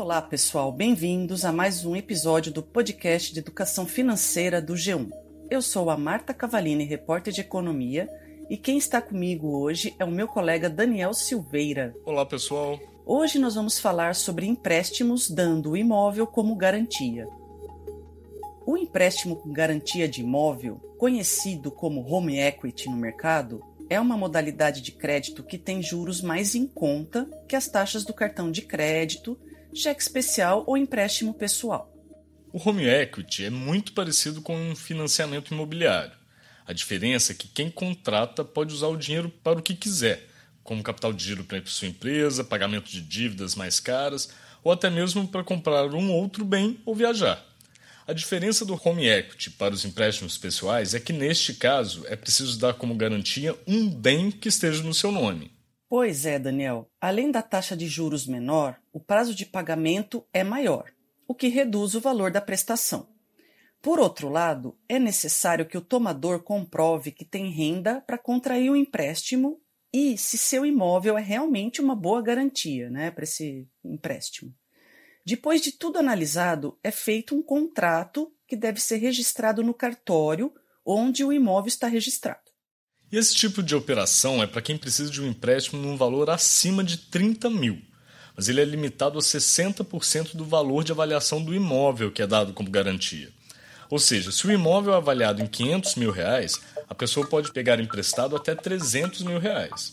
Olá, pessoal, bem-vindos a mais um episódio do podcast de educação financeira do G1. Eu sou a Marta Cavalini, repórter de economia, e quem está comigo hoje é o meu colega Daniel Silveira. Olá, pessoal. Hoje nós vamos falar sobre empréstimos dando o imóvel como garantia. O empréstimo com garantia de imóvel, conhecido como home equity no mercado, é uma modalidade de crédito que tem juros mais em conta que as taxas do cartão de crédito, cheque especial ou empréstimo pessoal. O home equity é muito parecido com um financiamento imobiliário. A diferença é que quem contrata pode usar o dinheiro para o que quiser, como capital de giro para sua empresa, pagamento de dívidas mais caras ou até mesmo para comprar um outro bem ou viajar. A diferença do home equity para os empréstimos pessoais é que, neste caso, é preciso dar como garantia um bem que esteja no seu nome. Pois é, Daniel. Além da taxa de juros menor, o prazo de pagamento é maior, o que reduz o valor da prestação. Por outro lado, é necessário que o tomador comprove que tem renda para contrair o um empréstimo e se seu imóvel é realmente uma boa garantia né, para esse empréstimo. Depois de tudo analisado, é feito um contrato que deve ser registrado no cartório onde o imóvel está registrado. E esse tipo de operação é para quem precisa de um empréstimo num valor acima de 30 mil, mas ele é limitado a 60% do valor de avaliação do imóvel que é dado como garantia. Ou seja, se o imóvel é avaliado em 500 mil reais, a pessoa pode pegar emprestado até 300 mil reais.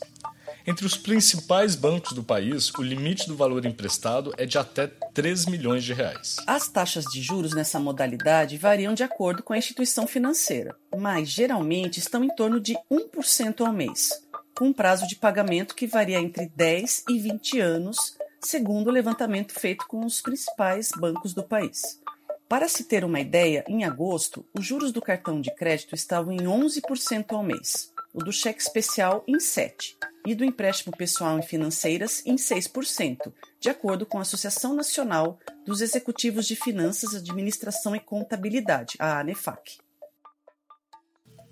Entre os principais bancos do país, o limite do valor emprestado é de até 3 milhões de reais. As taxas de juros nessa modalidade variam de acordo com a instituição financeira, mas geralmente estão em torno de 1% ao mês, com um prazo de pagamento que varia entre 10 e 20 anos, segundo o levantamento feito com os principais bancos do país. Para se ter uma ideia, em agosto, os juros do cartão de crédito estavam em 11% ao mês, o do cheque especial em 7% e do empréstimo pessoal em financeiras em 6%, de acordo com a Associação Nacional dos Executivos de Finanças, Administração e Contabilidade, a ANEFAC.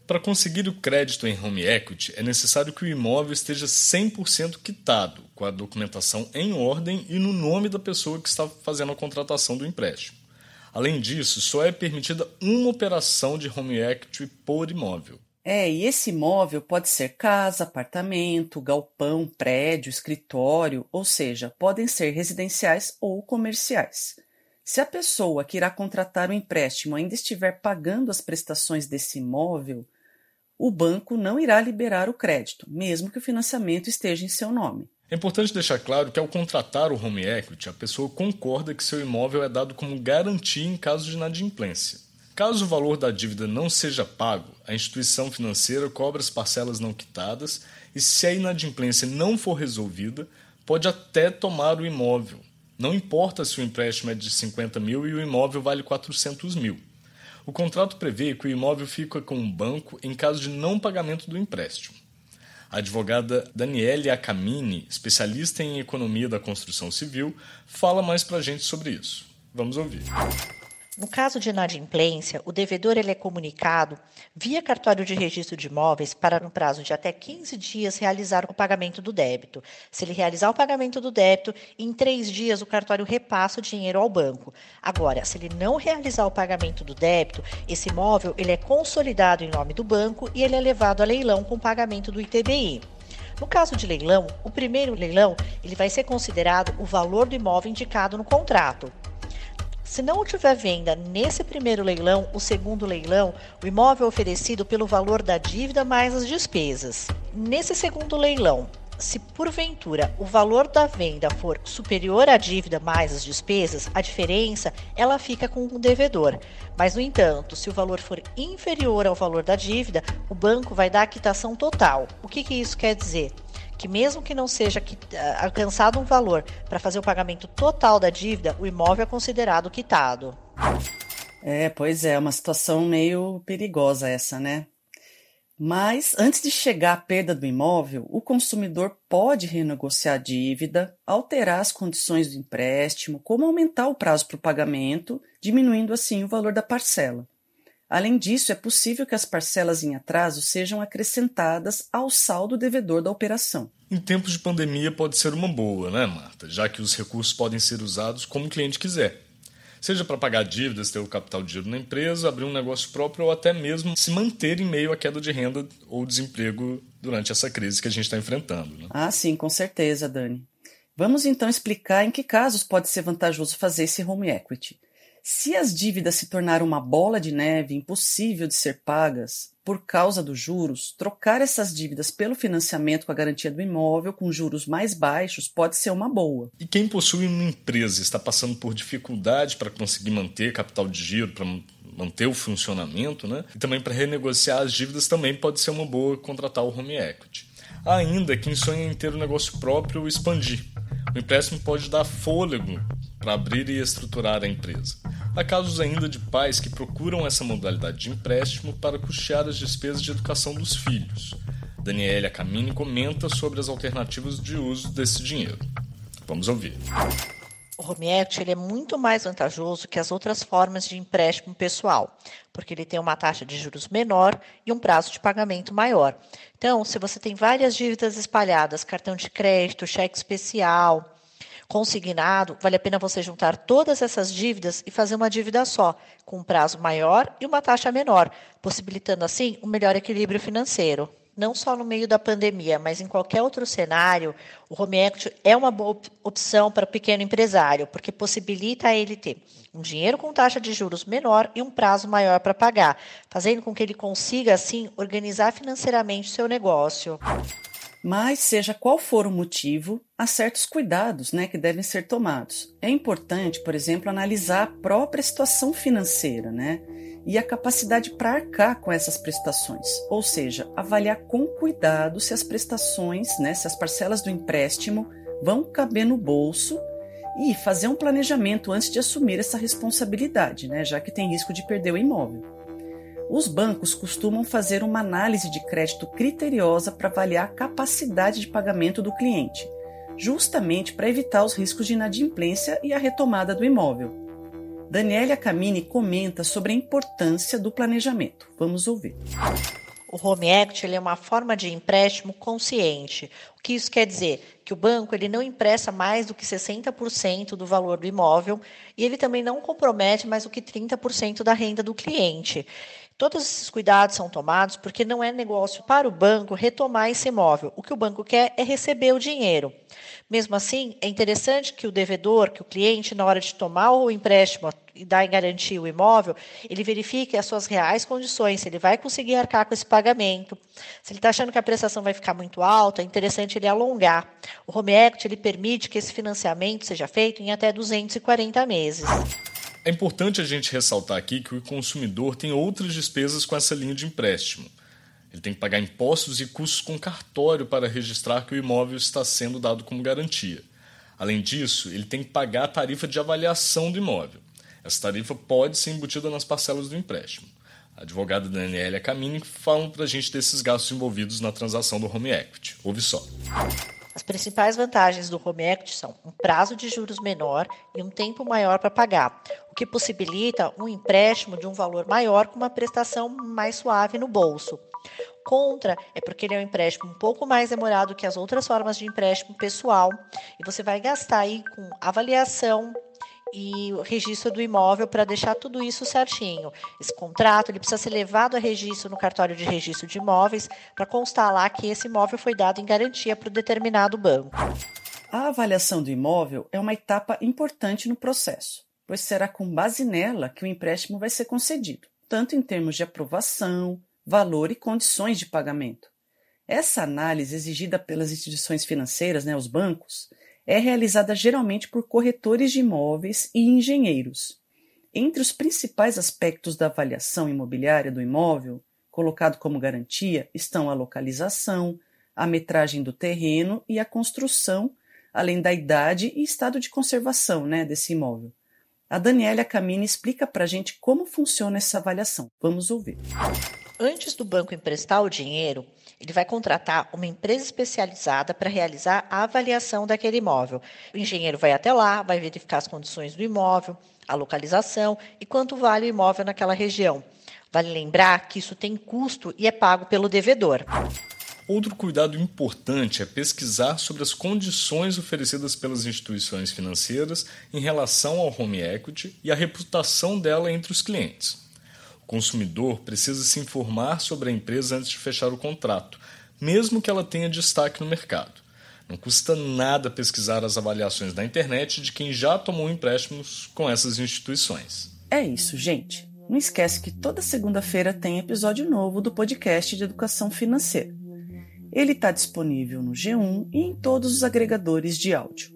Para conseguir o crédito em home equity, é necessário que o imóvel esteja 100% quitado, com a documentação em ordem e no nome da pessoa que está fazendo a contratação do empréstimo. Além disso, só é permitida uma operação de home equity por imóvel. É, e esse imóvel pode ser casa, apartamento, galpão, prédio, escritório, ou seja, podem ser residenciais ou comerciais. Se a pessoa que irá contratar o empréstimo ainda estiver pagando as prestações desse imóvel, o banco não irá liberar o crédito, mesmo que o financiamento esteja em seu nome. É importante deixar claro que, ao contratar o home equity, a pessoa concorda que seu imóvel é dado como garantia em caso de inadimplência. Caso o valor da dívida não seja pago, a instituição financeira cobra as parcelas não quitadas e, se a inadimplência não for resolvida, pode até tomar o imóvel. Não importa se o empréstimo é de 50 mil e o imóvel vale 400 mil. O contrato prevê que o imóvel fica com o banco em caso de não pagamento do empréstimo. A advogada Daniele Acamini, especialista em economia da construção civil, fala mais para a gente sobre isso. Vamos ouvir. No caso de inadimplência, o devedor ele é comunicado via cartório de registro de imóveis para, no prazo de até 15 dias, realizar o pagamento do débito. Se ele realizar o pagamento do débito, em três dias o cartório repassa o dinheiro ao banco. Agora, se ele não realizar o pagamento do débito, esse imóvel ele é consolidado em nome do banco e ele é levado a leilão com pagamento do ITBI. No caso de leilão, o primeiro leilão ele vai ser considerado o valor do imóvel indicado no contrato. Se não tiver venda nesse primeiro leilão, o segundo leilão, o imóvel é oferecido pelo valor da dívida mais as despesas. Nesse segundo leilão, se porventura o valor da venda for superior à dívida mais as despesas, a diferença ela fica com o devedor. Mas no entanto, se o valor for inferior ao valor da dívida, o banco vai dar a quitação total. O que, que isso quer dizer? Que mesmo que não seja ah, alcançado um valor para fazer o pagamento total da dívida, o imóvel é considerado quitado. É, pois é, uma situação meio perigosa essa, né? Mas antes de chegar à perda do imóvel, o consumidor pode renegociar a dívida, alterar as condições do empréstimo, como aumentar o prazo para o pagamento, diminuindo assim o valor da parcela. Além disso, é possível que as parcelas em atraso sejam acrescentadas ao saldo devedor da operação. Em tempos de pandemia pode ser uma boa, né, Marta? Já que os recursos podem ser usados como o cliente quiser. Seja para pagar dívidas, ter o capital de giro na empresa, abrir um negócio próprio ou até mesmo se manter em meio à queda de renda ou desemprego durante essa crise que a gente está enfrentando. Né? Ah, sim, com certeza, Dani. Vamos então explicar em que casos pode ser vantajoso fazer esse home equity. Se as dívidas se tornaram uma bola de neve impossível de ser pagas por causa dos juros, trocar essas dívidas pelo financiamento com a garantia do imóvel com juros mais baixos pode ser uma boa. E quem possui uma empresa está passando por dificuldade para conseguir manter capital de giro, para manter o funcionamento, né? E também para renegociar as dívidas também pode ser uma boa contratar o home equity. Ainda quem sonha em ter um negócio próprio expandir. O empréstimo pode dar fôlego para abrir e estruturar a empresa. Há casos ainda de pais que procuram essa modalidade de empréstimo para custear as despesas de educação dos filhos. Daniela Camini comenta sobre as alternativas de uso desse dinheiro. Vamos ouvir. O equity ele é muito mais vantajoso que as outras formas de empréstimo pessoal, porque ele tem uma taxa de juros menor e um prazo de pagamento maior. Então, se você tem várias dívidas espalhadas, cartão de crédito, cheque especial, consignado, vale a pena você juntar todas essas dívidas e fazer uma dívida só, com um prazo maior e uma taxa menor, possibilitando assim um melhor equilíbrio financeiro. Não só no meio da pandemia, mas em qualquer outro cenário, o home equity é uma boa opção para o pequeno empresário, porque possibilita a ele ter um dinheiro com taxa de juros menor e um prazo maior para pagar, fazendo com que ele consiga, assim, organizar financeiramente o seu negócio. Mas, seja qual for o motivo, há certos cuidados né, que devem ser tomados. É importante, por exemplo, analisar a própria situação financeira né, e a capacidade para arcar com essas prestações, ou seja, avaliar com cuidado se as prestações, né, se as parcelas do empréstimo vão caber no bolso e fazer um planejamento antes de assumir essa responsabilidade, né, já que tem risco de perder o imóvel. Os bancos costumam fazer uma análise de crédito criteriosa para avaliar a capacidade de pagamento do cliente, justamente para evitar os riscos de inadimplência e a retomada do imóvel. Daniela Camini comenta sobre a importância do planejamento. Vamos ouvir. O Home Equity é uma forma de empréstimo consciente. O que isso quer dizer? Que o banco ele não empresta mais do que 60% do valor do imóvel e ele também não compromete mais do que 30% da renda do cliente. Todos esses cuidados são tomados porque não é negócio para o banco retomar esse imóvel. O que o banco quer é receber o dinheiro. Mesmo assim, é interessante que o devedor, que o cliente, na hora de tomar o empréstimo e dar em garantia o imóvel, ele verifique as suas reais condições, se ele vai conseguir arcar com esse pagamento. Se ele está achando que a prestação vai ficar muito alta, é interessante ele alongar. O Home Equity ele permite que esse financiamento seja feito em até 240 meses. É importante a gente ressaltar aqui que o consumidor tem outras despesas com essa linha de empréstimo. Ele tem que pagar impostos e custos com cartório para registrar que o imóvel está sendo dado como garantia. Além disso, ele tem que pagar a tarifa de avaliação do imóvel. Essa tarifa pode ser embutida nas parcelas do empréstimo. A advogada Daniela Camini fala para a gente desses gastos envolvidos na transação do home equity. Ouve só. As principais vantagens do home equity são um prazo de juros menor e um tempo maior para pagar, o que possibilita um empréstimo de um valor maior com uma prestação mais suave no bolso. Contra é porque ele é um empréstimo um pouco mais demorado que as outras formas de empréstimo pessoal e você vai gastar aí com avaliação, e o registro do imóvel para deixar tudo isso certinho. Esse contrato ele precisa ser levado a registro no cartório de registro de imóveis para constar lá que esse imóvel foi dado em garantia para o determinado banco. A avaliação do imóvel é uma etapa importante no processo, pois será com base nela que o empréstimo vai ser concedido, tanto em termos de aprovação, valor e condições de pagamento. Essa análise exigida pelas instituições financeiras, né, os bancos, é realizada geralmente por corretores de imóveis e engenheiros. Entre os principais aspectos da avaliação imobiliária do imóvel, colocado como garantia, estão a localização, a metragem do terreno e a construção, além da idade e estado de conservação né, desse imóvel. A Daniela Camini explica para a gente como funciona essa avaliação. Vamos ouvir. Antes do banco emprestar o dinheiro, ele vai contratar uma empresa especializada para realizar a avaliação daquele imóvel. O engenheiro vai até lá, vai verificar as condições do imóvel, a localização e quanto vale o imóvel naquela região. Vale lembrar que isso tem custo e é pago pelo devedor. Outro cuidado importante é pesquisar sobre as condições oferecidas pelas instituições financeiras em relação ao home equity e a reputação dela entre os clientes. Consumidor precisa se informar sobre a empresa antes de fechar o contrato, mesmo que ela tenha destaque no mercado. Não custa nada pesquisar as avaliações na internet de quem já tomou empréstimos com essas instituições. É isso, gente. Não esquece que toda segunda-feira tem episódio novo do podcast de educação financeira. Ele está disponível no G1 e em todos os agregadores de áudio.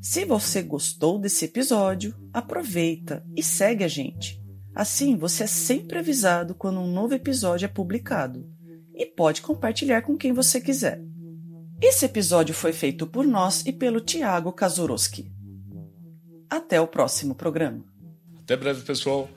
Se você gostou desse episódio, aproveita e segue a gente. Assim você é sempre avisado quando um novo episódio é publicado e pode compartilhar com quem você quiser. Esse episódio foi feito por nós e pelo Tiago Kazuroski. Até o próximo programa. Até breve, pessoal.